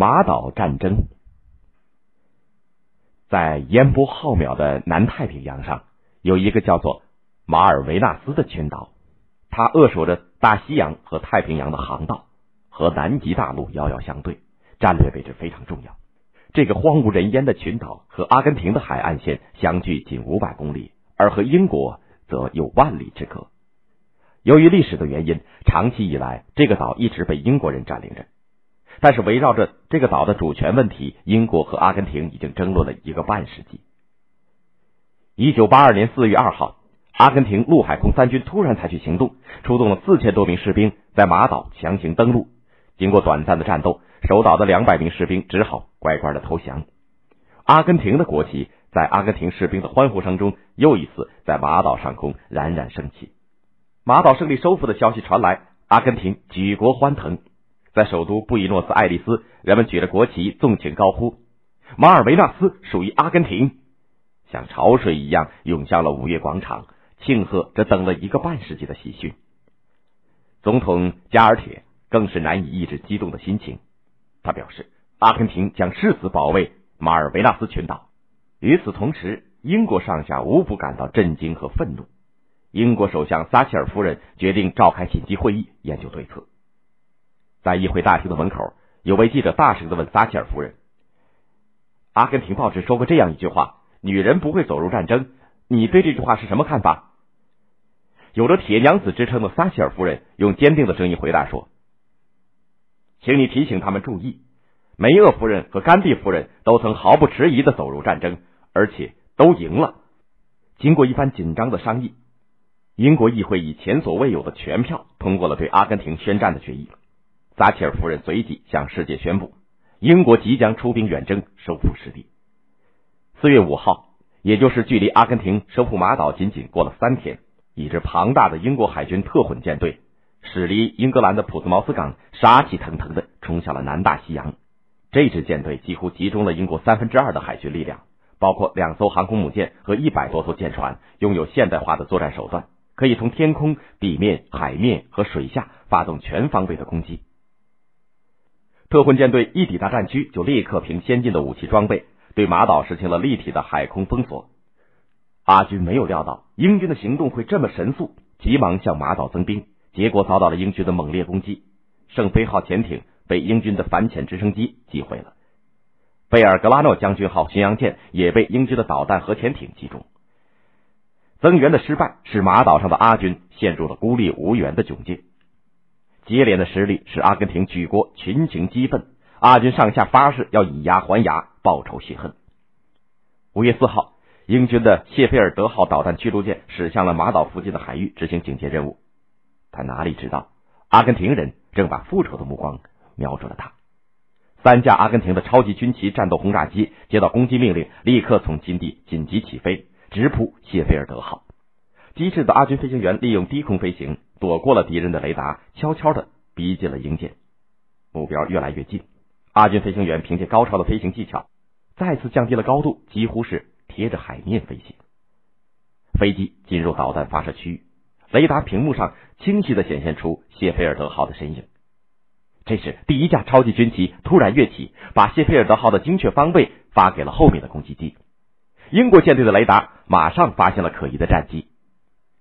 马岛战争。在烟波浩渺的南太平洋上，有一个叫做马尔维纳斯的群岛，它扼守着大西洋和太平洋的航道，和南极大陆遥遥相对，战略位置非常重要。这个荒无人烟的群岛和阿根廷的海岸线相距仅五百公里，而和英国则有万里之隔。由于历史的原因，长期以来这个岛一直被英国人占领着。但是围绕着这个岛的主权问题，英国和阿根廷已经争论了一个半世纪。一九八二年四月二号，阿根廷陆海空三军突然采取行动，出动了四千多名士兵在马岛强行登陆。经过短暂的战斗，守岛的两百名士兵只好乖乖的投降。阿根廷的国旗在阿根廷士兵的欢呼声中，又一次在马岛上空冉冉升起。马岛胜利收复的消息传来，阿根廷举国欢腾。在首都布宜诺斯艾利斯，人们举着国旗，纵情高呼：“马尔维纳斯属于阿根廷！”像潮水一样涌向了五月广场，庆贺这等了一个半世纪的喜讯。总统加尔铁更是难以抑制激动的心情，他表示：“阿根廷将誓死保卫马尔维纳斯群岛。”与此同时，英国上下无不感到震惊和愤怒。英国首相撒切尔夫人决定召开紧急会议，研究对策。在议会大厅的门口，有位记者大声的问撒切尔夫人：“阿根廷报纸说过这样一句话，女人不会走入战争，你对这句话是什么看法？”有着“铁娘子”之称的撒切尔夫人用坚定的声音回答说：“请你提醒他们注意，梅厄夫人和甘地夫人都曾毫不迟疑的走入战争，而且都赢了。经过一番紧张的商议。”英国议会以前所未有的全票通过了对阿根廷宣战的决议。撒切尔夫人随即向世界宣布，英国即将出兵远征，收复失地。四月五号，也就是距离阿根廷收复马岛仅仅过了三天，一支庞大的英国海军特混舰队驶离英格兰的普斯茅斯港，杀气腾腾的冲向了南大西洋。这支舰队几乎集中了英国三分之二的海军力量，包括两艘航空母舰和一百多艘舰船，拥有现代化的作战手段。可以从天空、地面、海面和水下发动全方位的攻击。特混舰队一抵达战区，就立刻凭先进的武器装备对马岛实行了立体的海空封锁。阿军没有料到英军的行动会这么神速，急忙向马岛增兵，结果遭到了英军的猛烈攻击。圣菲号潜艇被英军的反潜直升机击毁了，贝尔格拉诺将军号巡洋舰也被英军的导弹核潜艇击中。增援的失败使马岛上的阿军陷入了孤立无援的窘境。接连的失利使阿根廷举国群情激愤，阿军上下发誓要以牙还牙，报仇雪恨。五月四号，英军的谢菲尔德号导弹驱逐舰驶向了马岛附近的海域，执行警戒任务。他哪里知道，阿根廷人正把复仇的目光瞄准了他。三架阿根廷的超级军旗战斗轰炸机接到攻击命令，立刻从基地紧急起飞。直扑谢菲尔德号，机智的阿军飞行员利用低空飞行躲过了敌人的雷达，悄悄的逼近了英舰，目标越来越近。阿军飞行员凭借高超的飞行技巧，再次降低了高度，几乎是贴着海面飞行。飞机进入导弹发射区域，雷达屏幕上清晰的显现出谢菲尔德号的身影。这时，第一架超级军旗突然跃起，把谢菲尔德号的精确方位发给了后面的攻击机。英国舰队的雷达马上发现了可疑的战机，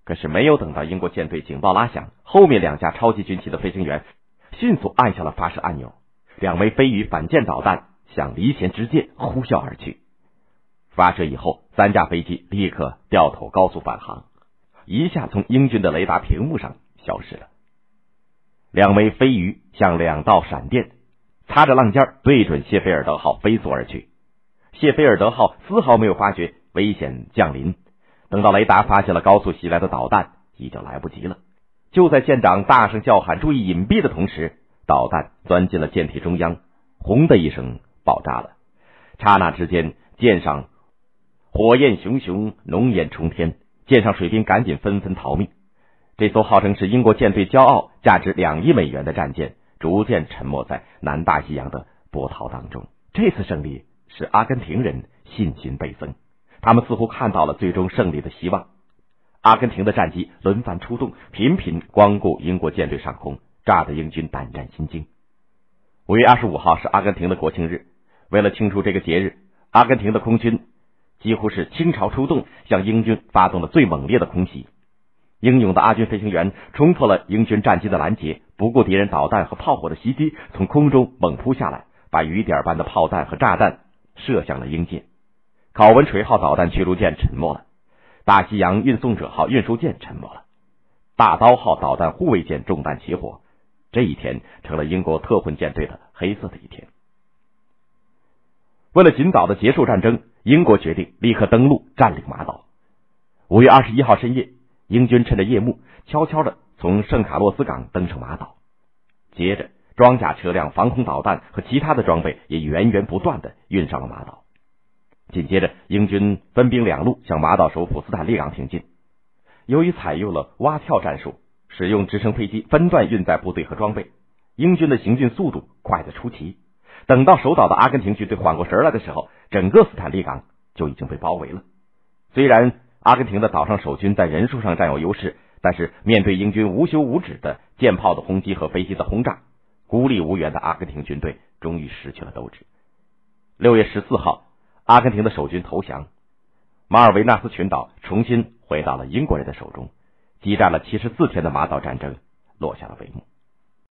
可是没有等到英国舰队警报拉响，后面两架超级军旗的飞行员迅速按下了发射按钮，两枚飞鱼反舰导弹向离弦之箭呼啸而去。发射以后，三架飞机立刻掉头高速返航，一下从英军的雷达屏幕上消失了。两枚飞鱼像两道闪电，擦着浪尖对准谢菲尔德号飞速而去。谢菲尔德号丝毫没有发觉危险降临，等到雷达发现了高速袭来的导弹，已经来不及了。就在舰长大声叫喊“注意隐蔽”的同时，导弹钻进了舰体中央，轰的一声爆炸了。刹那之间，舰上火焰熊熊，浓烟冲天，舰上水兵赶紧纷纷逃命。这艘号称是英国舰队骄傲、价值两亿美元的战舰，逐渐沉没在南大西洋的波涛当中。这次胜利。使阿根廷人信心倍增，他们似乎看到了最终胜利的希望。阿根廷的战机轮番出动，频频光顾英国舰队上空，炸得英军胆战心惊。五月二十五号是阿根廷的国庆日，为了庆祝这个节日，阿根廷的空军几乎是倾巢出动，向英军发动了最猛烈的空袭。英勇的阿军飞行员冲破了英军战机的拦截，不顾敌人导弹和炮火的袭击，从空中猛扑下来，把雨点般的炮弹和炸弹射向了英舰。考文垂号导弹驱逐舰沉没了，大西洋运送者号运输舰沉没了，大刀号导弹护卫舰中弹起火。这一天成了英国特混舰队的黑色的一天。为了尽早的结束战争，英国决定立刻登陆占领马岛。五月二十一号深夜。英军趁着夜幕，悄悄的从圣卡洛斯港登上马岛。接着，装甲车辆、防空导弹和其他的装备也源源不断的运上了马岛。紧接着，英军分兵两路向马岛首府斯坦利港挺进。由于采用了蛙跳战术，使用直升飞机分段运载部队和装备，英军的行进速度快得出奇。等到守岛的阿根廷军队缓过神来的时候，整个斯坦利港就已经被包围了。虽然，阿根廷的岛上守军在人数上占有优势，但是面对英军无休无止的舰炮的轰击和飞机的轰炸，孤立无援的阿根廷军队终于失去了斗志。六月十四号，阿根廷的守军投降，马尔维纳斯群岛重新回到了英国人的手中。激战了七十四天的马岛战争落下了帷幕。